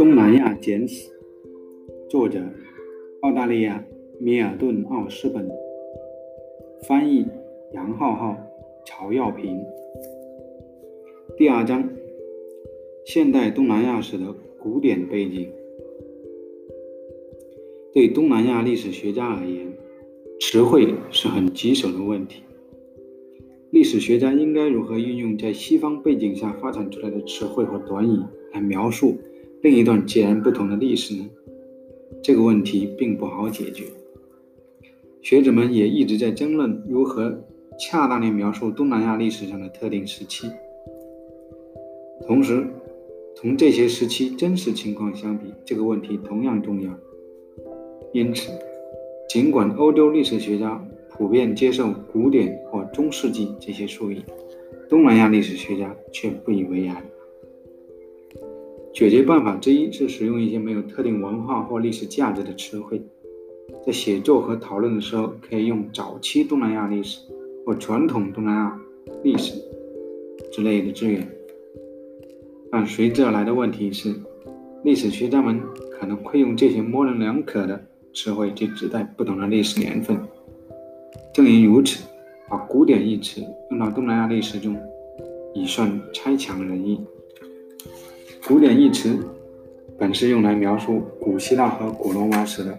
东南亚简史，作者澳大利亚米尔顿·奥斯本，翻译杨浩浩、曹耀平。第二章：现代东南亚史的古典背景。对东南亚历史学家而言，词汇是很棘手的问题。历史学家应该如何运用在西方背景下发展出来的词汇和短语来描述？另一段截然不同的历史呢？这个问题并不好解决。学者们也一直在争论如何恰当地描述东南亚历史上的特定时期，同时同这些时期真实情况相比，这个问题同样重要。因此，尽管欧洲历史学家普遍接受古典或中世纪这些术语，东南亚历史学家却不以为然。解决办法之一是使用一些没有特定文化或历史价值的词汇，在写作和讨论的时候，可以用“早期东南亚历史”或“传统东南亚历史”之类的资源。但随之而来的问题是，历史学家们可能会用这些模棱两可的词汇去指代不同的历史年份。正因如此，把“古典”一词用到东南亚历史中，已算差强人意。古典一词本是用来描述古希腊和古罗马史的，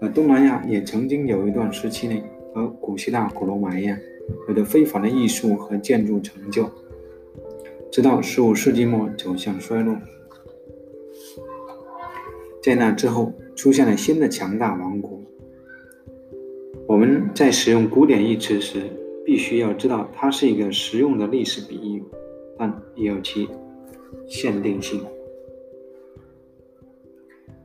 而东南亚也曾经有一段时期内和古希腊、古罗马一样，有着非凡的艺术和建筑成就，直到十五世纪末走向衰落。在那之后，出现了新的强大王国。我们在使用“古典”一词时，必须要知道它是一个实用的历史比喻，但也有其。限定性。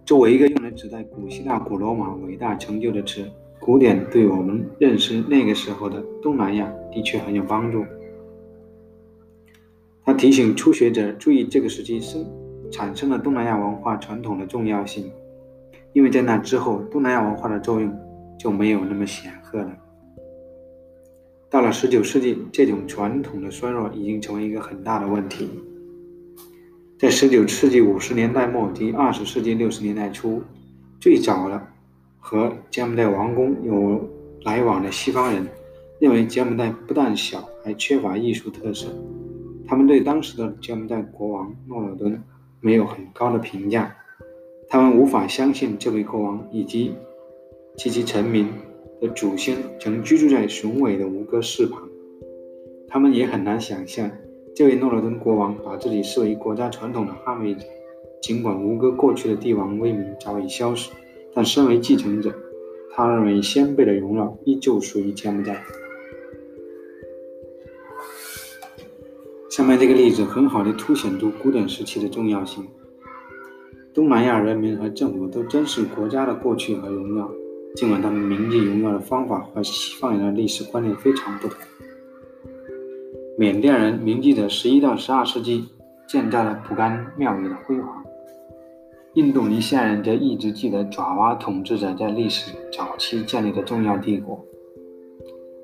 作为一个用来指代古希腊、古罗马伟大成就的词，古典对我们认识那个时候的东南亚的确很有帮助。他提醒初学者注意这个时期生产生了东南亚文化传统的重要性，因为在那之后，东南亚文化的作用就没有那么显赫了。到了十九世纪，这种传统的衰弱已经成为一个很大的问题。在十九世纪五十年代末及二十世纪六十年代初，最早的和柬埔寨王宫有来往的西方人认为柬埔寨不但小，还缺乏艺术特色。他们对当时的柬埔寨国王诺尔敦没有很高的评价，他们无法相信这位国王以及及其臣民的祖先曾居住在雄伟的吴哥寺旁，他们也很难想象。这位诺尔登国王把自己视为国家传统的捍卫者，尽管吴哥过去的帝王威名早已消失，但身为继承者，他认为先辈的荣耀依旧属于柬埔寨。下面这个例子很好的凸显出古典时期的重要性。东南亚人民和政府都珍视国家的过去和荣耀，尽管他们铭记荣耀的方法和西方人的历史观念非常不同。缅甸人铭记着十一到十二世纪建造的蒲甘庙宇的辉煌，印度尼西亚人则一直记得爪哇统治者在历史早期建立的重要帝国。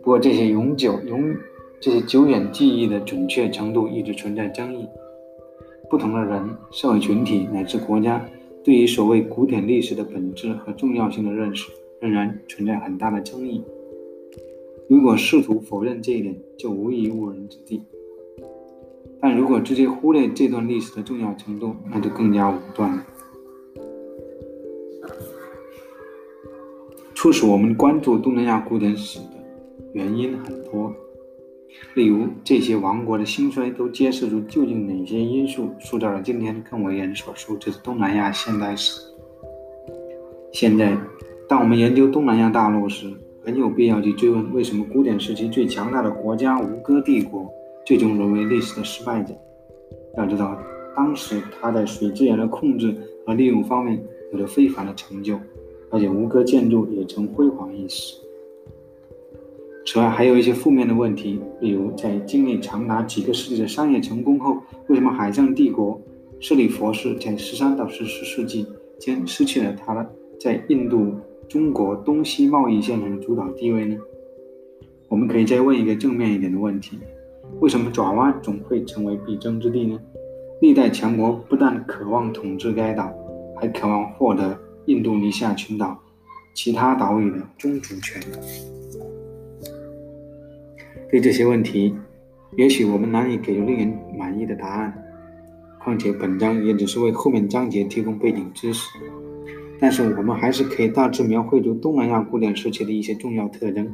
不过，这些永久、永这些久远记忆的准确程度一直存在争议。不同的人、社会群体乃至国家，对于所谓古典历史的本质和重要性的认识，仍然存在很大的争议。如果试图否认这一点，就无疑误人子弟；但如果直接忽略这段历史的重要程度，那就更加武断了。促使我们关注东南亚古典史的原因很多，例如这些王国的兴衰都揭示出究竟哪些因素塑造了今天更为人所熟知的东南亚现代史。现在，当我们研究东南亚大陆时，很有必要去追问，为什么古典时期最强大的国家吴哥帝国最终沦为历史的失败者？要知道，当时他在水资源的控制和利用方面有着非凡的成就，而且吴哥建筑也曾辉煌一时。此外，还有一些负面的问题，例如在经历长达几个世纪的商业成功后，为什么海上帝国势力佛氏在十三到十四世纪间失去了它的在印度？中国东西贸易线上的主导地位呢？我们可以再问一个正面一点的问题：为什么爪哇总会成为必争之地呢？历代强国不但渴望统治该岛，还渴望获得印度尼西亚群岛其他岛屿的宗主权。对这些问题，也许我们难以给出令人满意的答案。况且本章也只是为后面章节提供背景知识，但是我们还是可以大致描绘出东南亚古典时期的一些重要特征，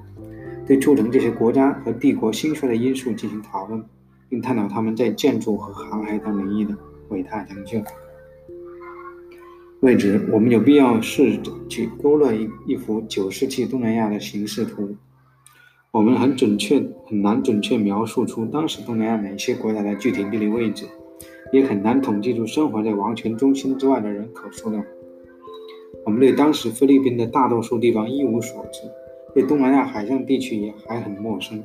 对促成这些国家和帝国兴衰的因素进行讨论，并探讨他们在建筑和航海等领域的伟大成就。为此，我们有必要试着去勾勒一一幅九世纪东南亚的形势图。我们很准确很难准确描述出当时东南亚哪些国家的具体地理位置。也很难统计出生活在王权中心之外的人口数量。我们对当时菲律宾的大多数地方一无所知，对东南亚海上地区也还很陌生。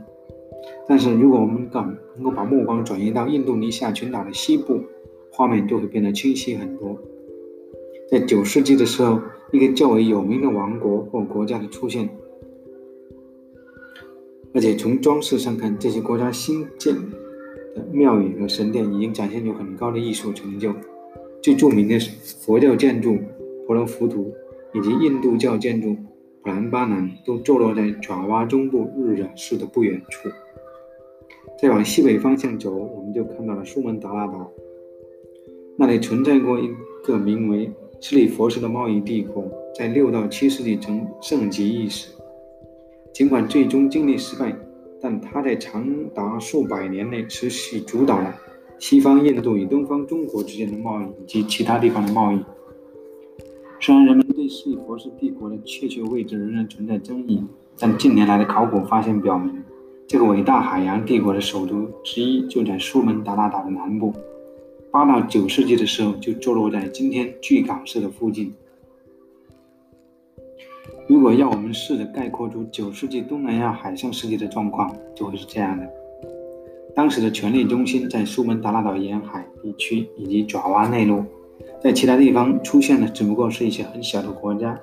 但是，如果我们敢能够把目光转移到印度尼西亚群岛的西部，画面就会变得清晰很多。在九世纪的时候，一个较为有名的王国或国家的出现，而且从装饰上看，这些国家新建的。庙宇和神殿已经展现出很高的艺术成就，最著名的是佛教建筑婆罗浮屠以及印度教建筑普兰巴南，都坐落在爪哇中部日惹市的不远处。再往西北方向走，我们就看到了苏门答腊岛，那里存在过一个名为斯里佛斯的贸易帝国，在六到七世纪曾盛极一时，尽管最终经历失败。但它在长达数百年内持续主导了西方印度与东方中国之间的贸易以及其他地方的贸易。虽然人们对斯里佛斯帝国的确切位置仍然存在争议，但近年来的考古发现表明，这个伟大海洋帝国的首都之一就在苏门答腊岛的南部。八到九世纪的时候，就坐落在今天巨港市的附近。如果要我们试着概括出九世纪东南亚海上世界的状况，就会是这样的：当时的权力中心在苏门答腊岛沿海地区以及爪哇内陆，在其他地方出现的只不过是一些很小的国家。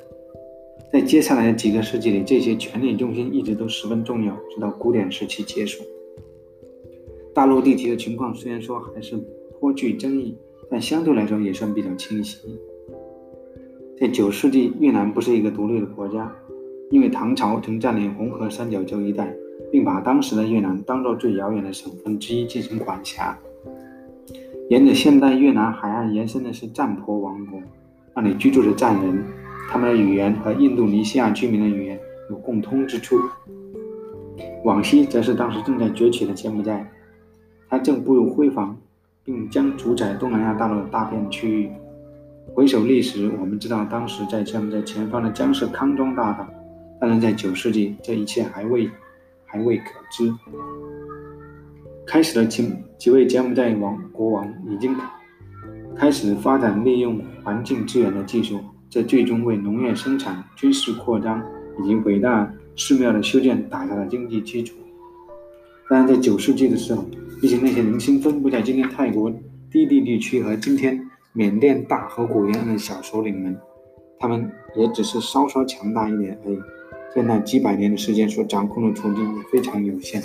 在接下来的几个世纪里，这些权力中心一直都十分重要，直到古典时期结束。大陆地区的情况虽然说还是颇具争议，但相对来说也算比较清晰。在九世纪，越南不是一个独立的国家，因为唐朝曾占领红河三角洲一带，并把当时的越南当作最遥远的省份之一进行管辖。沿着现代越南海岸延伸的是占婆王国，那里居住着占人，他们的语言和印度尼西亚居民的语言有共通之处。往西则是当时正在崛起的柬埔寨，它正步入辉煌，并将主宰东南亚大陆的大片区域。回首历史，我们知道当时在柬埔寨前方的将是康庄大道，但是在九世纪，这一切还未还未可知。开始的几几位柬埔寨王国王已经开始发展利用环境资源的技术，这最终为农业生产、军事扩张以及伟大寺庙的修建打下了经济基础。但是在九世纪的时候，毕竟那些零星分布在今天泰国低地地区和今天。缅甸大河谷沿岸的小首领们，他们也只是稍稍强大一点而已，在那几百年的时间所掌控的土地也非常有限。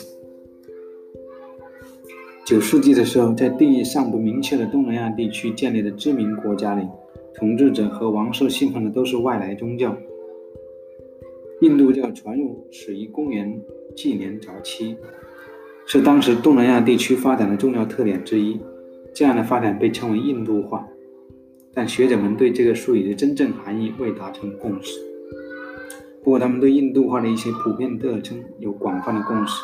九世纪的时候，在地域尚不明确的东南亚地区建立的知名国家里，统治者和王室信奉的都是外来宗教。印度教传入始于公元纪年早期，是当时东南亚地区发展的重要特点之一。这样的发展被称为印度化。但学者们对这个术语的真正含义未达成共识。不过，他们对印度化的一些普遍特征有广泛的共识。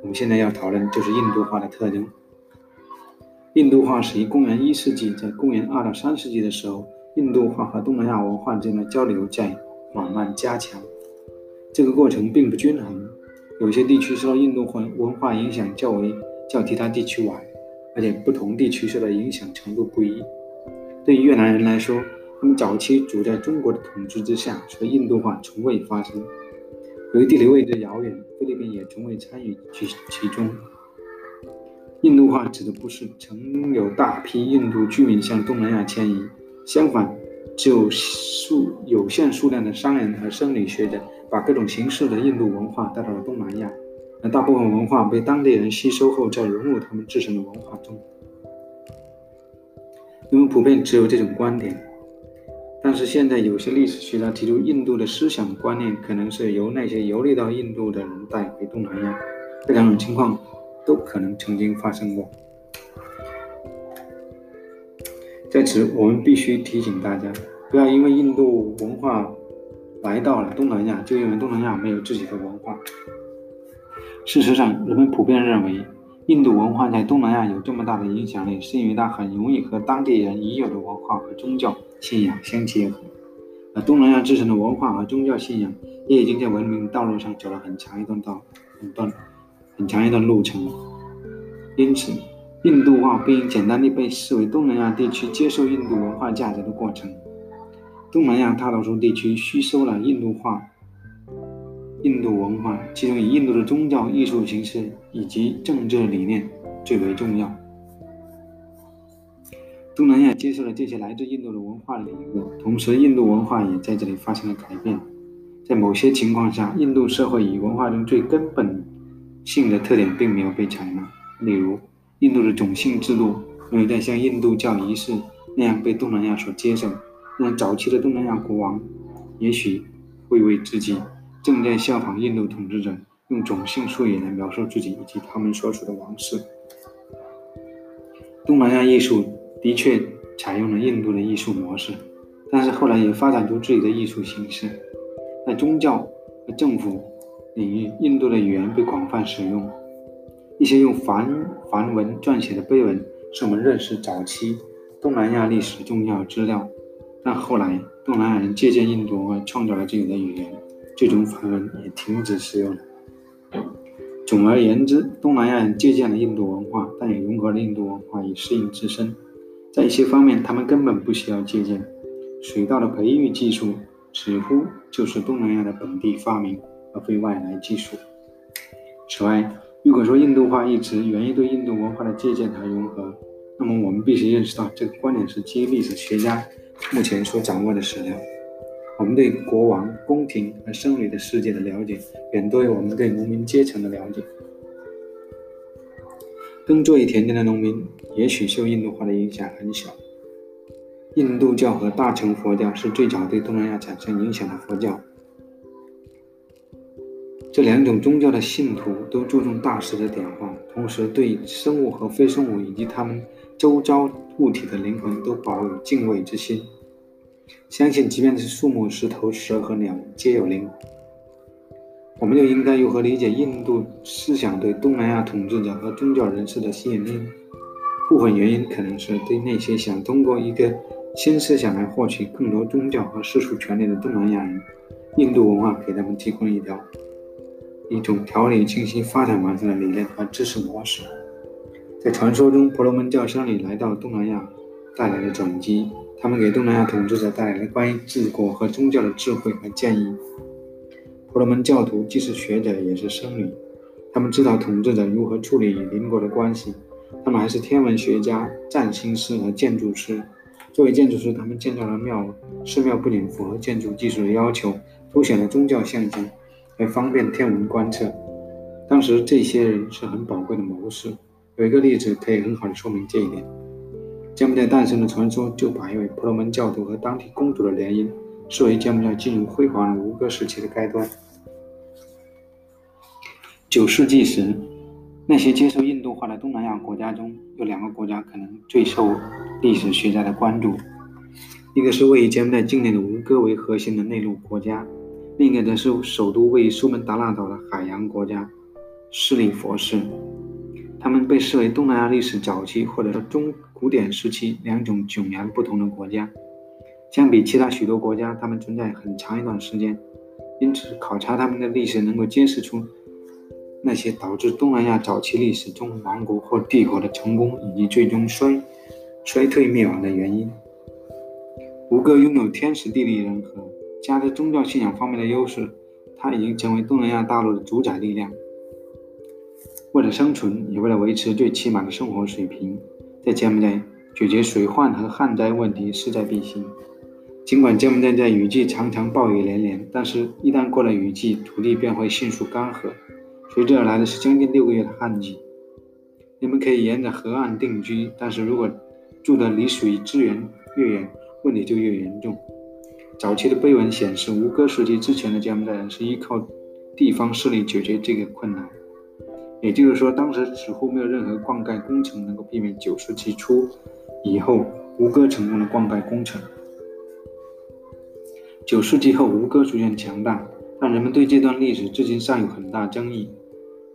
我们现在要讨论就是印度化的特征。印度化始于公元一世纪，在公元二到三世纪的时候，印度化和东南亚文化之间的交流在缓慢加强。这个过程并不均衡，有些地区受到印度化文化影响较为较其他地区晚，而且不同地区受到影响程度不一。对于越南人来说，他们早期处在中国的统治之下，所以印度化从未发生。由于地理位置遥远，菲律宾也从未参与其其中。印度化指的不是曾有大批印度居民向东南亚迁移，相反，只有数有限数量的商人和生理学者把各种形式的印度文化带到了东南亚，而大部分文化被当地人吸收后再融入他们自身的文化中。人们普遍持有这种观点。但是现在有些历史学家提出，印度的思想观念可能是由那些游历到印度的人带回东南亚，这两种情况都可能曾经发生过。在此，我们必须提醒大家，不要因为印度文化来到了东南亚，就认为东南亚没有自己的文化。事实上，人们普遍认为，印度文化在东南亚有这么大的影响力，是因为它很容易和当地人已有的文化和宗教信仰相结合。而东南亚自身的文化和宗教信仰也已经在文明道路上走了很长一段道、很段、很长一段路程。因此，印度化不应简单地被视为东南亚地区接受印度文化价值的过程。东南亚大多数地区吸收了印度化、印度文化，其中以印度的宗教、艺术形式以及政治理念最为重要。东南亚接受了这些来自印度的文化礼物，同时印度文化也在这里发生了改变。在某些情况下，印度社会与文化中最根本性的特点并没有被采纳，例如。印度的种姓制度没有在像印度教仪式那样被东南亚所接受。那早期的东南亚国王也许会为自己正在效仿印度统治者，用种姓术语来描述自己以及他们所属的王室。东南亚艺术的确采用了印度的艺术模式，但是后来也发展出自己的艺术形式。在宗教和政府领域，印度的语言被广泛使用。一些用梵梵文撰写的碑文是我们认识早期东南亚历史重要资料，但后来东南亚人借鉴印度文化创造了自己的语言，这种梵文也停止使用了。总而言之，东南亚人借鉴了印度文化，但也融合了印度文化以适应自身。在一些方面，他们根本不需要借鉴。水稻的培育技术似乎就是东南亚的本地发明，而非外来技术。此外，如果说印度化一直源于对印度文化的借鉴和融合，那么我们必须认识到这个观点是基于历史学家目前所掌握的史料。我们对国王、宫廷和僧侣的世界的了解，远多于我们对农民阶层的了解。耕作于田间的农民也许受印度化的影响很小。印度教和大乘佛教是最早对东南亚产生影响的佛教。这两种宗教的信徒都注重大师的点化，同时对生物和非生物以及他们周遭物体的灵魂都保有敬畏之心，相信即便是树木、石头、蛇和鸟皆有灵魂。我们又应该如何理解印度思想对东南亚统治者和宗教人士的吸引力？部分原因可能是对那些想通过一个新思想来获取更多宗教和世俗权利的东南亚人，印度文化给他们提供一条。一种条理清晰、发展完善的理念和知识模式。在传说中，婆罗门教僧侣来到东南亚，带来了转机。他们给东南亚统治者带来了关于治国和宗教的智慧和建议。婆罗门教徒既是学者，也是僧侣。他们知道统治者如何处理与邻国的关系。他们还是天文学家、占星师和建筑师。作为建筑师，他们建造了庙。寺庙不仅符合建筑技术的要求，凸显了宗教象征。方便天文观测。当时这些人是很宝贵的谋士。有一个例子可以很好的说明这一点。柬埔寨诞生的传说就把一位婆罗门教徒和当地公主的联姻视为柬埔寨进入辉煌的吴哥时期的开端。九世纪时，那些接受印度化的东南亚国家中有两个国家可能最受历史学家的关注，一个是位于柬埔寨境内的吴哥为核心的内陆国家。另一个则是首都位于苏门答腊岛的海洋国家斯里佛士，他们被视为东南亚历史早期或者说中古典时期两种迥然不同的国家。相比其他许多国家，他们存在很长一段时间，因此考察他们的历史能够揭示出那些导致东南亚早期历史中王国或帝国的成功以及最终衰衰退灭亡的原因。吴哥拥有天时地利人和。加之宗教信仰方面的优势，它已经成为东南亚大陆的主宰力量。为了生存，也为了维持最起码的生活水平，在柬埔寨解决水患和旱灾问题势在必行。尽管柬埔寨在雨季常常暴雨连连，但是一旦过了雨季，土地便会迅速干涸，随之而来的是将近六个月的旱季。人们可以沿着河岸定居，但是如果住的离水资源越远，问题就越严重。早期的碑文显示，吴哥时期之前的柬埔寨人是依靠地方势力解决这个困难。也就是说，当时似乎没有任何灌溉工程能够避免九世纪初以后吴哥成功的灌溉工程。九世纪后，吴哥逐渐强大，但人们对这段历史至今尚有很大争议。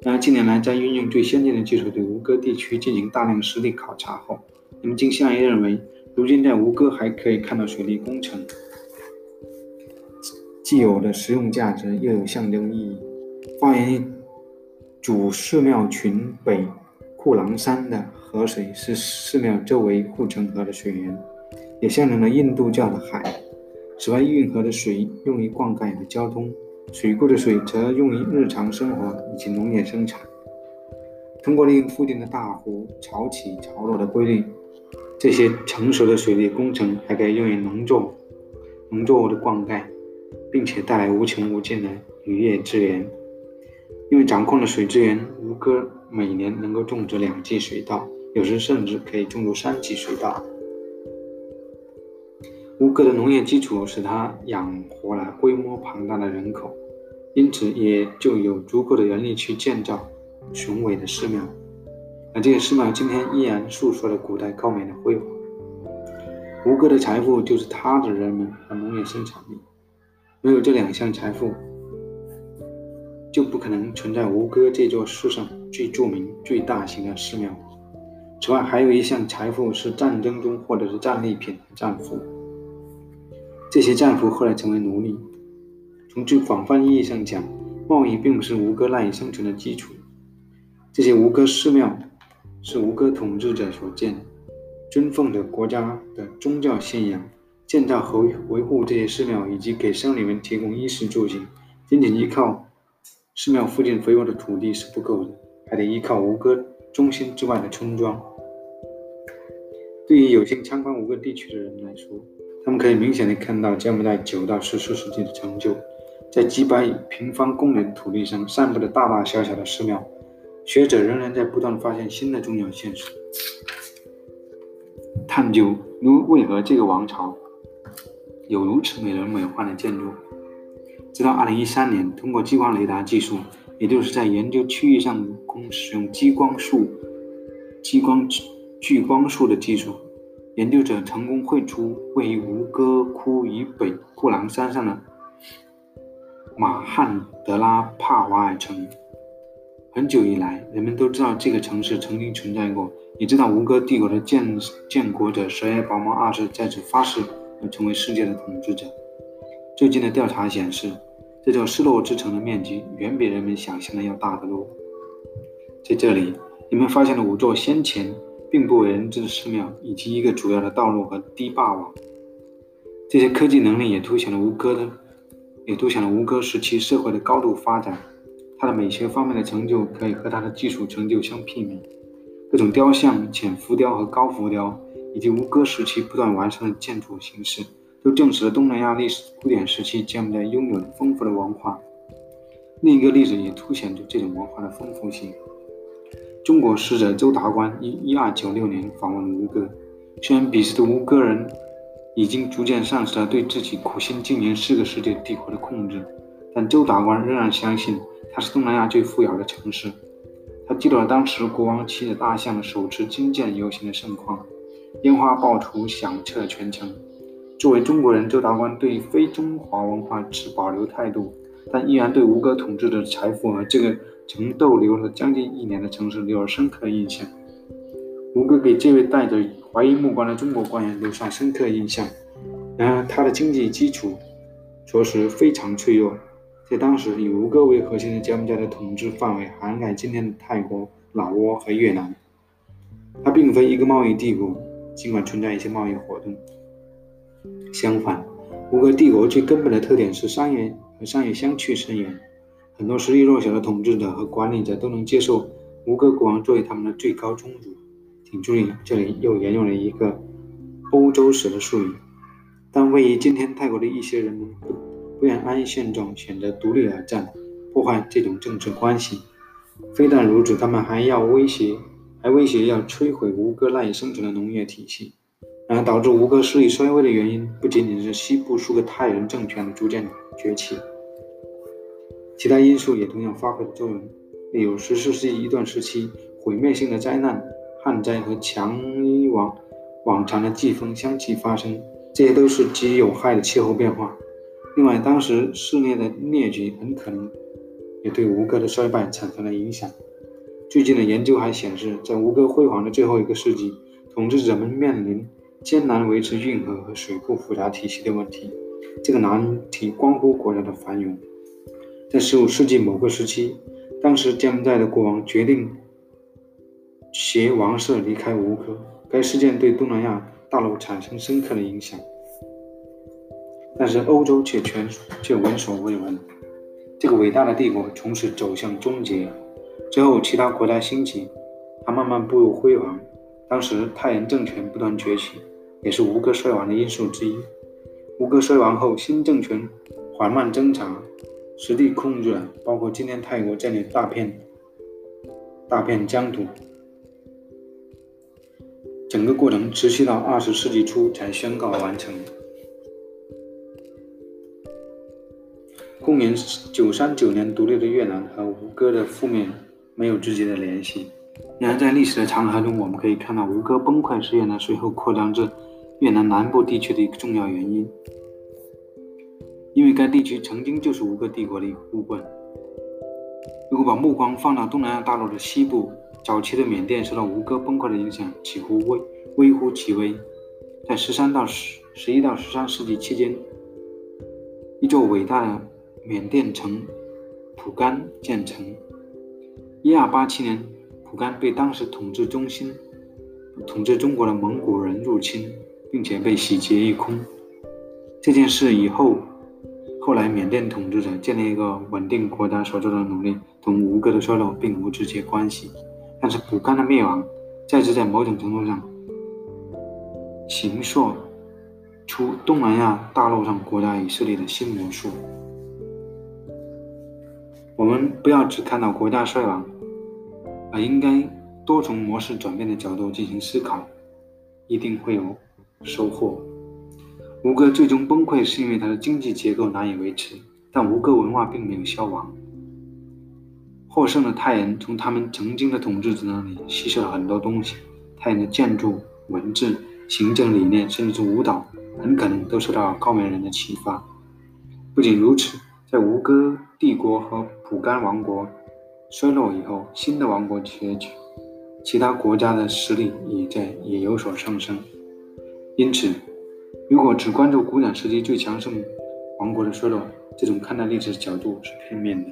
然而，近年来在运用最先进的技术对吴哥地区进行大量实地考察后，人们倾向于认为，如今在吴哥还可以看到水利工程，既有的实用价值，又有象征意义。发源于主寺庙群北库朗山的河水是寺庙周围护城河的水源，也象征了印度教的海。此外，运河的水用于灌溉和交通，水库的水则用于日常生活以及农业生产。通过利用附近的大湖潮起潮落的规律，这些成熟的水利工程还可以用于农作农作物的灌溉，并且带来无穷无尽的渔业资源。因为掌控了水资源，吴哥每年能够种植两季水稻，有时甚至可以种植三季水稻。吴哥的农业基础使他养活了规模庞大的人口，因此也就有足够的人力去建造雄伟的寺庙。而这些寺庙今天依然诉说着古代高美的辉煌。吴哥的财富就是他的人们和农业生产力，没有这两项财富。就不可能存在吴哥这座世上最著名、最大型的寺庙。此外，还有一项财富是战争中获得的战利品——战俘。这些战俘后来成为奴隶。从最广泛意义上讲，贸易并不是吴哥赖以生存的基础。这些吴哥寺庙是吴哥统治者所建，尊奉着国家的宗教信仰，建造和维护这些寺庙以及给僧侣们提供衣食住行，仅仅依靠。寺庙附近肥沃的土地是不够的，还得依靠吴哥中心之外的村庄。对于有幸参观吴哥地区的人来说，他们可以明显的看到柬埔寨九到十四世纪的成就，在几百平方公里的土地上散布着大大小小的寺庙。学者仍然在不断发现新的重要现实，探究如为何这个王朝有如此美轮美奂的建筑。直到二零一三年，通过激光雷达技术，也就是在研究区域上空使用激光束、激光聚光束的技术，研究者成功绘出位于吴哥窟以北库朗山上的马汉德拉帕瓦尔城。很久以来，人们都知道这个城市曾经存在过，也知道吴哥帝国的建建国者舍耶宝猫二世在此发誓要成为世界的统治者。最近的调查显示。这座失落之城的面积远比人们想象的要大得多。在这里，人们发现了五座先前并不为人知的寺庙，以及一个主要的道路和堤坝网。这些科技能力也凸显了吴哥的，也凸显了吴哥时期社会的高度发展。它的美学方面的成就可以和它的技术成就相媲美。各种雕像、浅浮雕和高浮雕，以及吴哥时期不断完善的建筑形式。都证实了东南亚历史古典时期柬埔寨拥有的丰富的文化。另一个例子也凸显出这种文化的丰富性。中国使者周达观于一二九六年访问吴哥，虽然彼时的吴哥人已经逐渐丧失了对自己苦心经营四个世界帝国的控制，但周达观仍然相信它是东南亚最富饶的城市。他记录了当时国王骑着大象手持金剑游行的盛况，烟花爆竹响彻全城。作为中国人，周达观对非中华文化持保留态度，但依然对吴哥统治的财富和这个曾逗留了将近一年的城市留有深刻印象。吴哥给这位带着怀疑目光的中国官员留下深刻印象。然而，他的经济基础着实非常脆弱。在当时，以吴哥为核心的柬埔寨的统治范围涵盖今天的泰国、老挝和越南。它并非一个贸易帝国，尽管存在一些贸易活动。相反，吴哥帝国最根本的特点是商业和商业相去甚远。很多实力弱小的统治者和管理者都能接受吴哥国王作为他们的最高宗主。请注意，这里又沿用了一个欧洲史的术语。但位于今天泰国的一些人们不不愿安于现状，选择独立而战，破坏这种政治关系。非但如此，他们还要威胁，来威胁要摧毁吴哥赖以生存的农业体系。然而，导致吴哥势力衰微的原因，不仅仅是西部数个泰人政权的逐渐崛起，其他因素也同样发挥了作用。例如，十四世纪一段时期毁灭性的灾难——旱灾和强于往往常的季风相继发生，这些都是极有害的气候变化。另外，当时肆虐的疟疾很可能也对吴哥的衰败产生了影响。最近的研究还显示，在吴哥辉煌的最后一个世纪，统治者们面临艰难维持运河和水库复杂体系的问题。这个难题关乎国家的繁荣。在15世纪某个时期，当时柬埔寨的国王决定携王室离开吴哥，该事件对东南亚大陆产生深刻的影响，但是欧洲却全却闻所未闻。这个伟大的帝国从此走向终结。之后，其他国家兴起，它慢慢步入辉煌。当时泰人政权不断崛起，也是吴哥衰亡的因素之一。吴哥衰亡后，新政权缓慢增长。实地控制了包括今天泰国这里大片大片疆土，整个过程持续到二十世纪初才宣告完成。公元九三九年独立的越南和吴哥的覆灭没有直接的联系，然而在历史的长河中，我们可以看到吴哥崩溃是越南随后扩张至越南南部地区的一个重要原因。因为该地区曾经就是吴哥帝国的一部分。如果把目光放到东南亚大陆的西部，早期的缅甸受到吴哥崩溃的影响几乎微微乎其微。在十三到十十一到十三世纪期间，一座伟大的缅甸城蒲甘建成。一二八七年，蒲甘被当时统治中心统治中国的蒙古人入侵，并且被洗劫一空。这件事以后。后来，缅甸统治者建立一个稳定国家所做的努力，同吴哥的衰落并无直接关系。但是，蒲甘的灭亡，再次在某种程度上形塑出东南亚大陆上国家与势力的新魔术。我们不要只看到国家衰亡，而应该多从模式转变的角度进行思考，一定会有收获。吴哥最终崩溃，是因为它的经济结构难以维持，但吴哥文化并没有消亡。获胜的泰人从他们曾经的统治者那里吸收了很多东西，泰人的建筑、文字、行政理念，甚至是舞蹈，很可能都受到高棉人的启发。不仅如此，在吴哥帝国和蒲甘王国衰落以后，新的王国崛起，其他国家的实力也在也有所上升，因此。如果只关注古典时期最强盛王国的衰落，这种看待历史的角度是片面的。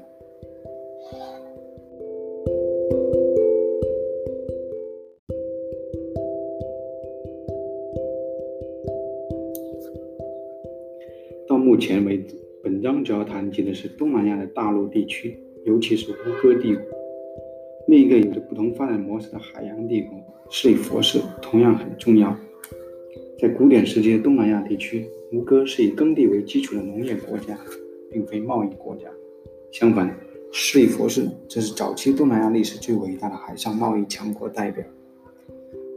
到目前为止，章主要谈及的是东南亚的大陆地区，尤其是吴哥帝国。另一个有着不同发展模式的海洋帝国——斯里佛士，同样很重要。在古典时期的东南亚地区，吴哥是以耕地为基础的农业国家，并非贸易国家。相反，斯里佛士则是早期东南亚历史最伟大的海上贸易强国代表。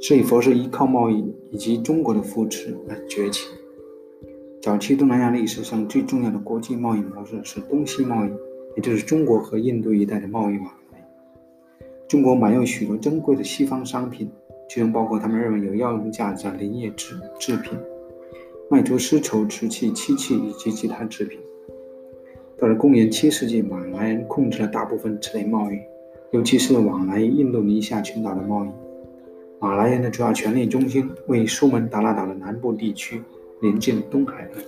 斯里佛士依靠贸易以及中国的扶持而崛起。早期东南亚历史上最重要的国际贸易模式是东西贸易，也就是中国和印度一带的贸易往来。中国买入许多珍贵的西方商品。其中包括他们认为有药用价值的林业制制品，卖出丝绸、瓷器、漆器以及其他制品。到了公元七世纪，马来人控制了大部分此类贸易，尤其是往来印度尼西亚群岛的贸易。马来人的主要权力中心位于苏门答腊岛的南部地区，临近东海岸。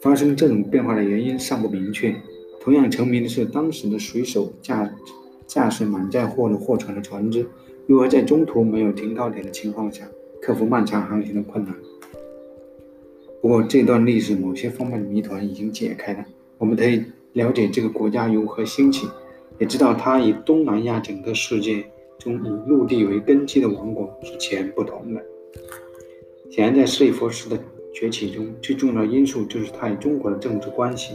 发生这种变化的原因尚不明确。同样成名的是当时的水手驾驾驶满载货的货船的船只。如何在中途没有停靠点的情况下克服漫长航行的困难？不过，这段历史某些方面的谜团已经解开了。我们可以了解这个国家如何兴起，也知道它与东南亚整个世界中以陆地为根基的王国是截然不同的。显然，在斯里佛斯的崛起中，最重要的因素就是它与中国的政治关系。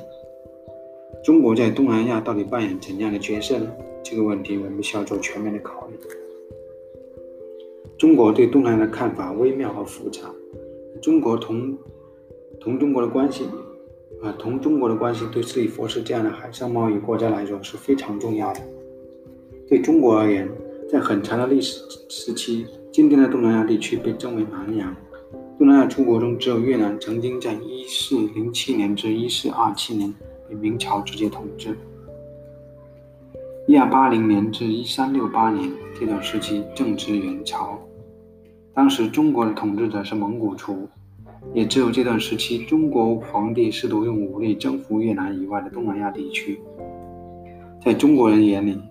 中国在东南亚到底扮演怎样的角色呢？这个问题我们需要做全面的考虑。中国对东南亚的看法微妙和复杂。中国同同中国的关系，啊，同中国的关系对斯里佛士这样的海上贸易国家来说是非常重要的。对中国而言，在很长的历史时期，今天的东南亚地区被称为南洋。东南亚诸国中，只有越南曾经在1407年至1427年被明朝直接统治。1280年至1368年这段时期正值元朝，当时中国的统治者是蒙古族，也只有这段时期，中国皇帝试图用武力征服越南以外的东南亚地区。在中国人眼里，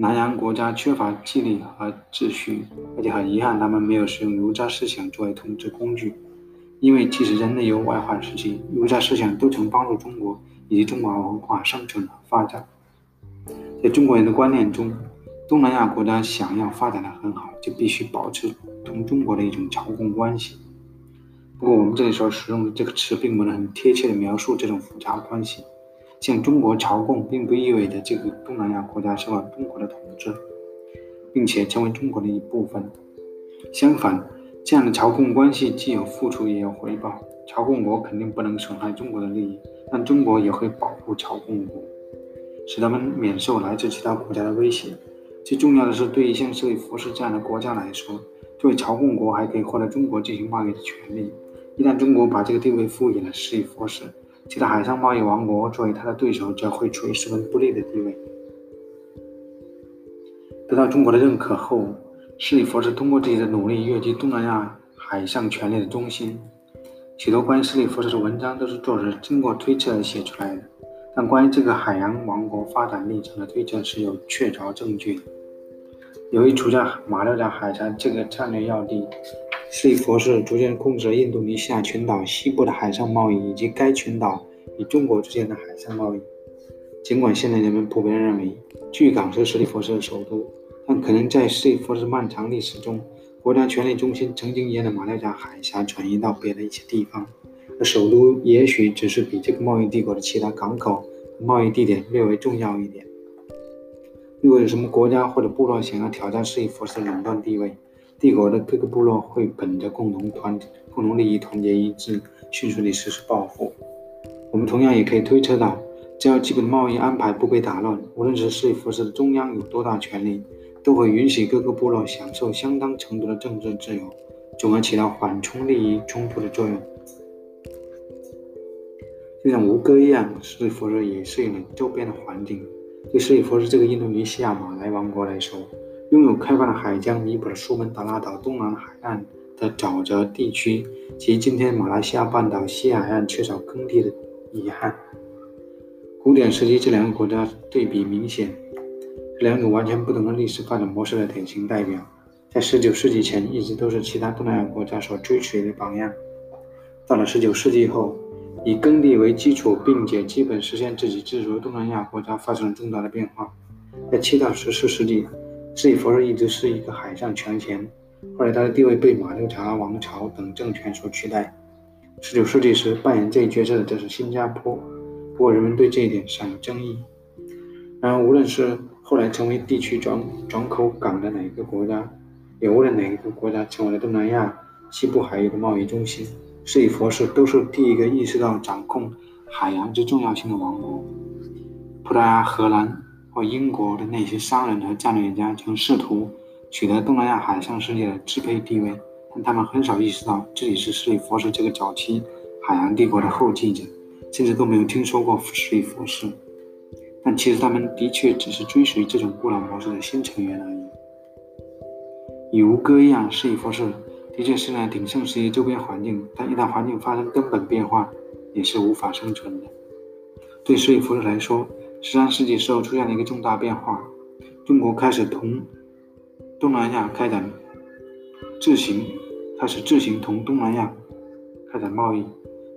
南洋国家缺乏纪律和秩序，而且很遗憾，他们没有使用儒家思想作为统治工具。因为即使人类有外患时期，儒家思想都曾帮助中国以及中华文化生存和发展。在中国人的观念中，东南亚国家想要发展的很好，就必须保持同中国的一种朝贡关系。不过，我们这里所使用的这个词，并不能很贴切地描述这种复杂关系。向中国朝贡，并不意味着这个东南亚国家受到中国的统治，并且成为中国的一部分。相反，这样的朝贡关系既有付出，也有回报。朝贡国肯定不能损害中国的利益，但中国也会保护朝贡国，使他们免受来自其他国家的威胁。最重要的是，对于像斯里佛士这样的国家来说，作为朝贡国还可以获得中国进行贸易的权利。一旦中国把这个地位赋予了斯里佛士，其他海上贸易王国作为他的对手，将会处于十分不利的地位。得到中国的认可后，斯里佛是通过自己的努力跃居东南亚海上权力的中心。许多关于斯里佛士的文章都是作者经过推测写出来的，但关于这个海洋王国发展历程的推测是有确凿证据的。由于处在马六甲海峡这个战略要地。斯里佛士逐渐控制了印度尼西亚群岛西部的海上贸易，以及该群岛与中国之间的海上贸易。尽管现在人们普遍认为巨港是斯里佛士的首都，但可能在斯里佛士漫长历史中，国家权力中心曾经沿着马六甲海峡转移到别的一些地方，而首都也许只是比这个贸易帝国的其他港口贸易地点略微重要一点。如果有什么国家或者部落想要挑战斯里佛士的垄断地位，帝国的各个部落会本着共同团、共同利益团结一致，迅速地实施报复。我们同样也可以推测到，只要基本贸易安排不被打乱，无论是斯里佛士的中央有多大权力，都会允许各个部落享受相当程度的政治自由，从而起到缓冲利益冲突的作用。就像吴哥一样，斯里佛士也适应了周边的环境。对斯里佛斯这个印度尼西亚马来王国来说，拥有开放的海疆，弥补了苏门答腊岛东南海岸的沼泽地区及今天马来西亚半岛西海岸缺少耕地的遗憾。古典时期这两个国家对比明显，是两种完全不同的历史发展模式的典型代表，在19世纪前一直都是其他东南亚国家所追随的榜样。到了19世纪后，以耕地为基础并且基本实现自给自足的东南亚国家发生了重大的变化。在7到14世纪。斯里佛士一直是一个海上强权，后来他的地位被马六甲王朝等政权所取代。19世纪时，扮演这一角色的则是新加坡，不过人们对这一点尚有争议。然而，无论是后来成为地区转转口港的哪一个国家，也无论哪一个国家成为了东南亚西部海域的贸易中心，斯里佛士都是第一个意识到掌控海洋之重要性的王国。葡萄牙、荷兰。或英国的那些商人和战略家曾试图取得东南亚海上世界的支配地位，但他们很少意识到自己是斯里佛士这个早期海洋帝国的后继者，甚至都没有听说过斯里佛士。但其实他们的确只是追随这种古老模式的新成员而已。与吴哥一样，斯里佛士的确是在鼎盛时期周边环境，但一旦环境发生根本变化，也是无法生存的。对斯里佛士来说，十三世纪时候出现了一个重大变化，中国开始同东南亚开展自行开始自行同东南亚开展贸易。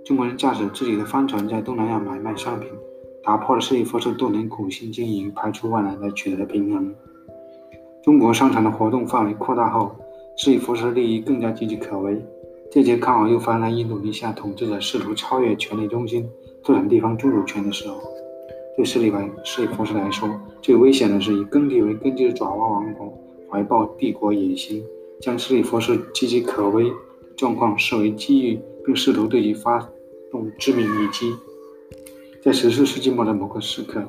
中国人驾驶自己的帆船在东南亚买卖商品，打破了斯里佛士多年苦心经营、排除万难的取得平衡。中国商船的活动范围扩大后，斯里佛士的利益更加岌岌可危。这节刚好又发生印度尼西亚统治者试图超越权力中心、拓展地方宗主权的时候。对斯里来斯里佛士来说，最危险的是以耕地为根基的爪哇王国怀抱帝国野心，将斯里佛士岌岌可危状况视为机遇，并试图对其发动致命一击。在十四世纪末的某个时刻，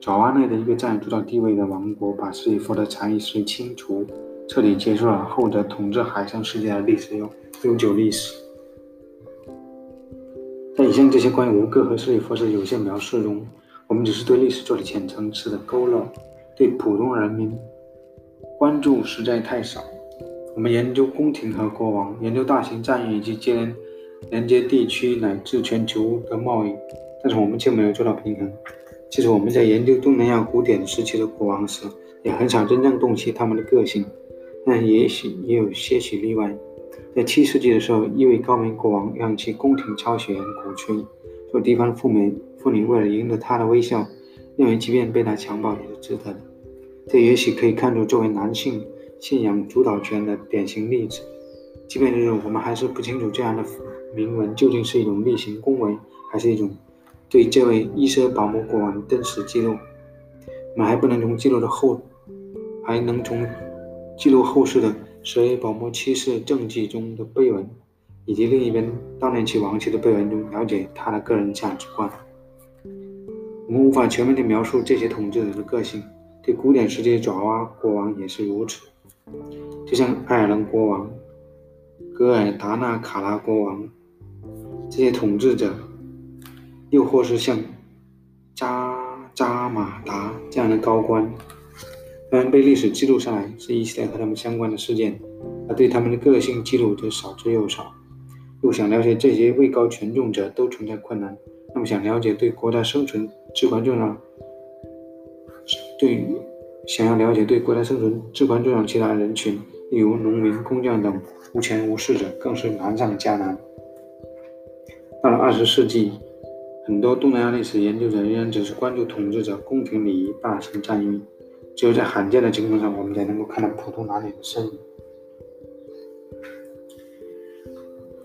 爪哇内的一个占有主导地位的王国把斯里佛的残余势力清除，彻底结束了后者统治海上世界的历史悠悠久历史。在以上这些关于吴哥和斯里佛的有限描述中，我们只是对历史做了浅层次的勾勒，对普通人民关注实在太少。我们研究宫廷和国王，研究大型战役以及接连连接地区乃至全球的贸易。但是我们却没有做到平衡。其实我们在研究东南亚古典时期的国王时，也很少真正洞悉他们的个性。但也许也有些许例外。在七世纪的时候，一位高明国王让其宫廷抄写员鼓吹，说地方妇美妇女为了赢得他的微笑，认为即便被他强暴也是值得的。这也许可以看作作为男性信仰主导权的典型例子。即便如此我们还是不清楚这样的铭文究竟是一种例行恭维，还是一种。对这位伊舍保姆国王的真实记录，我们还不能从记录的后，还能从记录后世的舍伊保姆七世政绩中的碑文，以及另一边悼念其亡妻的碑文中了解他的个人价值观。我们无法全面地描述这些统治者的个性，对古典时期的爪哇国王也是如此，就像爱尔兰国王、戈尔达纳卡拉国王这些统治者。又或是像扎扎马达这样的高官，他们被历史记录下来是一系列和他们相关的事件，而对他们的个性记录则少之又少。又想了解这些位高权重者都存在困难，那么想了解对国家生存至关重要，对想要了解对国家生存至关重要其他人群，例如农民、工匠等无权无势者，更是难上加难。到了二十世纪。很多东南亚历史研究者仍然只是关注统治者、宫廷礼仪、大型战役，只有在罕见的情况下，我们才能够看到普通男女的身影。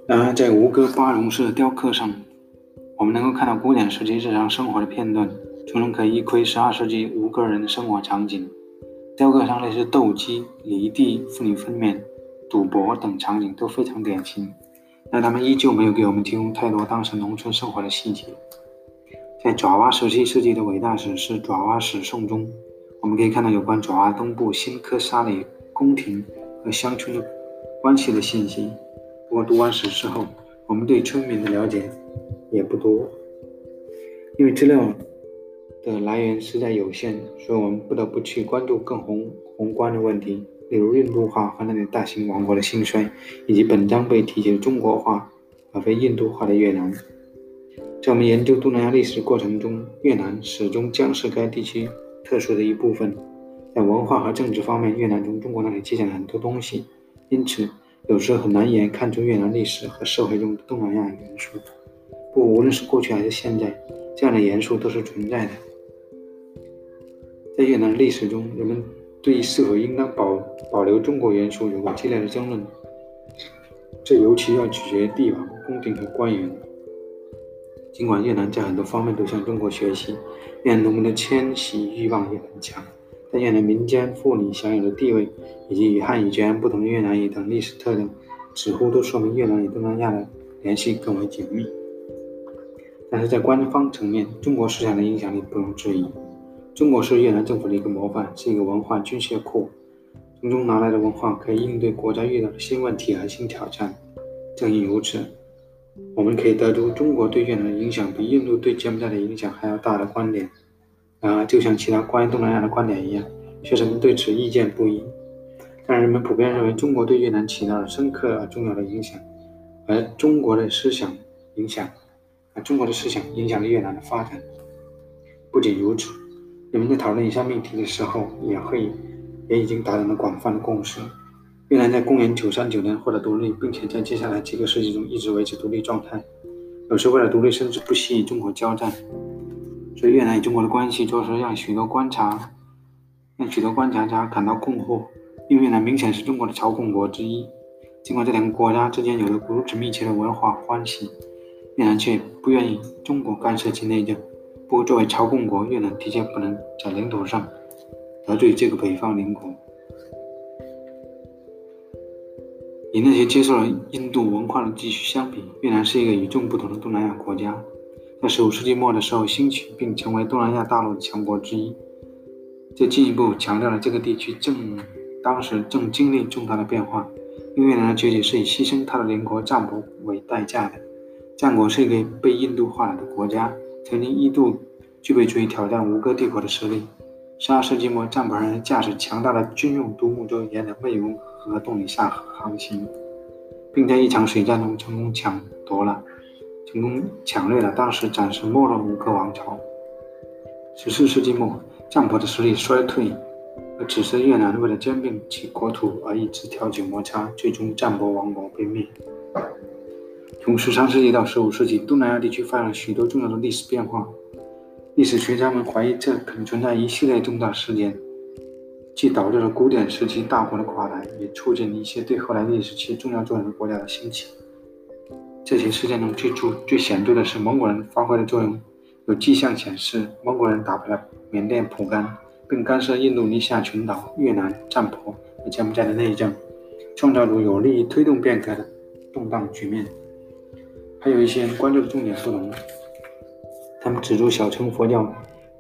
然而，在吴哥巴戎式的雕刻上，我们能够看到古典时期日常生活的片段，从中可以一窥十二世纪吴哥人的生活场景。雕刻上类似斗鸡、犁地、妇女分娩、赌博等场景都非常典型。但他们依旧没有给我们提供太多当时农村生活的细节。在爪哇时期世纪的伟大史诗《爪哇史颂》中，我们可以看到有关爪哇东部新科沙里宫廷和乡村的关系的信息。不过，读完史诗后，我们对村民的了解也不多，因为资料的来源实在有限，所以我们不得不去关注更宏宏观的问题。例如印度化和那个大型王国的兴衰，以及本章被提及的中国化而非印度化的越南。在我们研究东南亚历史过程中，越南始终将是该地区特殊的一部分。在文化和政治方面，越南从中国那里借鉴了很多东西，因此有时候很难言看出越南历史和社会中的东南亚元素。不，无论是过去还是现在，这样的元素都是存在的。在越南历史中，人们。对于是否应当保保留中国元素有过激烈的争论，这尤其要取决于帝王、宫廷和官员。尽管越南在很多方面都向中国学习，越南农民的迁徙欲望也很强，但越南民间妇女享有的地位以及与汉语截然不同的越南语等历史特征，似乎都说明越南与东南亚的联系更为紧密。但是在官方层面，中国思想的影响力不容置疑。中国是越南政府的一个模范，是一个文化军械库，从中拿来的文化可以应对国家遇到的新问题和新挑战。正因如此，我们可以得出中国对越南的影响比印度对柬埔寨的影响还要大的观点。然而，就像其他关于东南亚的观点一样，学生们对此意见不一。但人们普遍认为中国对越南起到了深刻而重要的影响，而中国的思想影响，而中国的思想影响了越南的发展。不仅如此。人们在讨论以上命题的时候，也会也已经达成了广泛的共识。越南在公元939年获得独立，并且在接下来几个世纪中一直维持独立状态。有时为了独立，甚至不惜与中国交战。所以，越南与中国的关系着实让许多观察让许多观察家感到困惑，因为越南明显是中国的朝贡国之一。尽管这两个国家之间有着如此密切的文化关系，越南却不愿意中国干涉其内政。不过，作为朝贡国，越南的确不能在领土上得罪这个北方邻国。与那些接受了印度文化的地区相比，越南是一个与众不同的东南亚国家。在15世纪末的时候兴起，并成为东南亚大陆的强国之一。这进一步强调了这个地区正当时正经历重大的变化。因为越南的崛起是以牺牲他的邻国占卜为代价的。战国是一个被印度化了的国家，曾经一度具备足以挑战吴哥帝国的实力。12世纪末，占卜人驾驶强大的军用独木舟沿着湄公河和洞里下航行，并在一场水战中成功抢夺了、成功抢掠了当时暂时没落的吴哥王朝。十四世纪末，占卜的实力衰退，而此时越南为了兼并其国土而一直挑起摩擦，最终占卜王国被灭。从十三世纪到十五世纪，东南亚地区发生了许多重要的历史变化。历史学家们怀疑，这可能存在一系列重大事件。既导致了古典时期大国的垮台，也促进了一些对后来历史起重要作用的国家的兴起。这些事件中最著最显著的是蒙古人发挥的作用。有迹象显示，蒙古人打败了缅甸蒲甘，并干涉印度尼西亚群岛、越南、占婆和柬埔寨的内政，创造出有利于推动变革的动荡局面。还有一些人关注的重点不同，他们指出小乘佛教。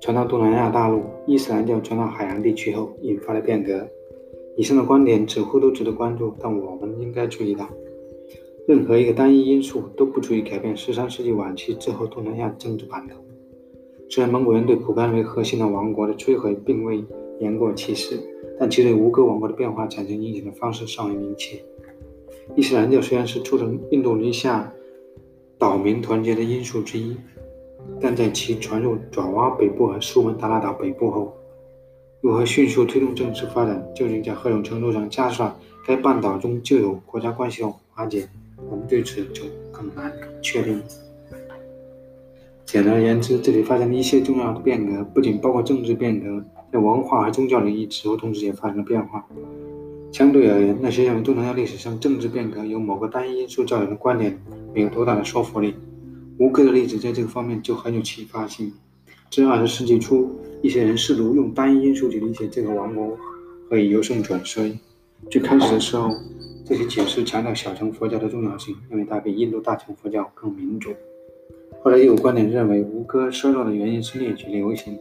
传到东南亚大陆，伊斯兰教传到海洋地区后，引发了变革。以上的观点似乎都值得关注，但我们应该注意到，任何一个单一因素都不足以改变13世纪晚期之后东南亚政治版图。虽然蒙古人对蒲甘为核心的王国的摧毁并未言过其实，但其对吴哥王国的变化产生影响的方式尚未明确。伊斯兰教虽然是促成印度尼西亚岛民团结的因素之一。但在其传入爪哇北部和苏门答腊岛北部后，如何迅速推动政治发展，究竟在何种程度上加速该半岛中旧有国家关系的瓦解，我们对此就更难确定。简而言之，这里发生的一些重要的变革，不仅包括政治变革，在文化和宗教领域，此后同时也发生了变化。相对而言，那些认为东南亚历史上政治变革由某个单一因素造成的观点，没有多大的说服力。吴哥的例子在这个方面就很有启发性。至二十世纪初，一些人试图用单一因素去理解这个王国可以由盛转衰。最开始的时候，这些解释强调小乘佛教的重要性，因为它比印度大乘佛教更民主。后来又有观点认为，吴哥衰落的原因是疟疾流行，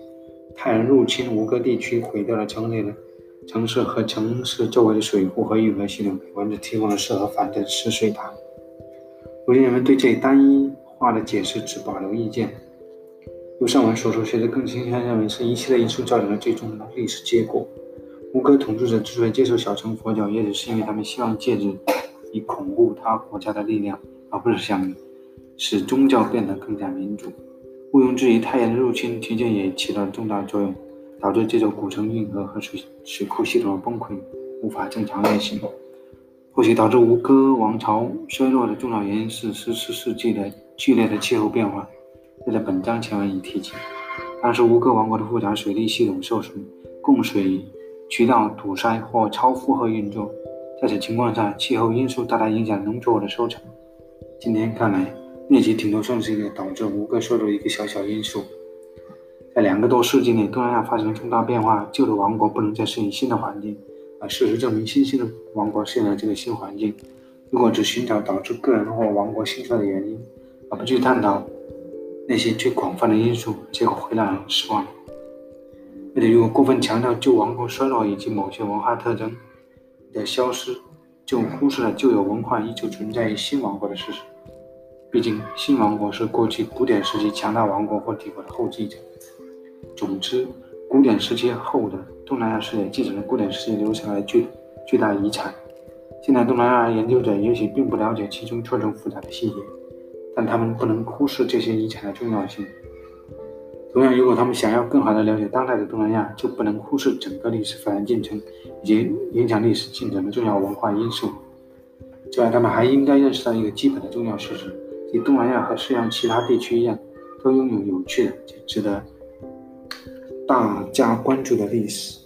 泰人入侵吴哥地区，毁掉了城内的城市和城市周围的水库和运河系统，给蚊子提供了适合繁殖的湿水塘。如今人们对这一单一。话的解释只保留意见。如上文所述，学者更倾向于认为是一系列因素造成了最终的历史结果。吴哥统治者之所以接受小乘佛教，也许是因为他们希望借此以巩固他国家的力量，而不是想使宗教变得更加民主。毋庸置疑，太阳的入侵提前也起到了重大作用，导致这座古城运河和水水库系统的崩溃，无法正常运行。或许导致吴哥王朝衰落的重要原因是十四世纪的剧烈的气候变化，这在本章前文已提及。当时吴哥王国的复杂水利系统受损，供水渠道堵塞或超负荷运作，在此情况下，气候因素大大影响农作物的收成。今天看来，疟疾顶多算是一个导致吴哥衰落一个小小因素。在两个多世纪内，东南亚发生重大变化，旧的王国不能再适应新的环境。而事实证明，新兴的王国适应了这个新环境。如果只寻找导致个人或王国兴衰的原因，而不去探讨那些最广泛的因素，结果会让人失望。而且，如果过分强调旧王国衰落以及某些文化特征的消失，就忽视了旧有文化依旧存在于新王国的事实。毕竟，新王国是过去古典时期强大王国或帝国的后继者。总之，古典时期后的。东南亚世界继承了古典世界留下来的巨巨大遗产。现在东南亚研究者也许并不了解其中错综复杂的细节，但他们不能忽视这些遗产的重要性。同样，如果他们想要更好地了解当代的东南亚，就不能忽视整个历史发展进程以及影响历史进程的重要文化因素。此外，他们还应该认识到一个基本的重要事实，即东南亚和世界上其他地区一样，都拥有有趣的且值得大家关注的历史。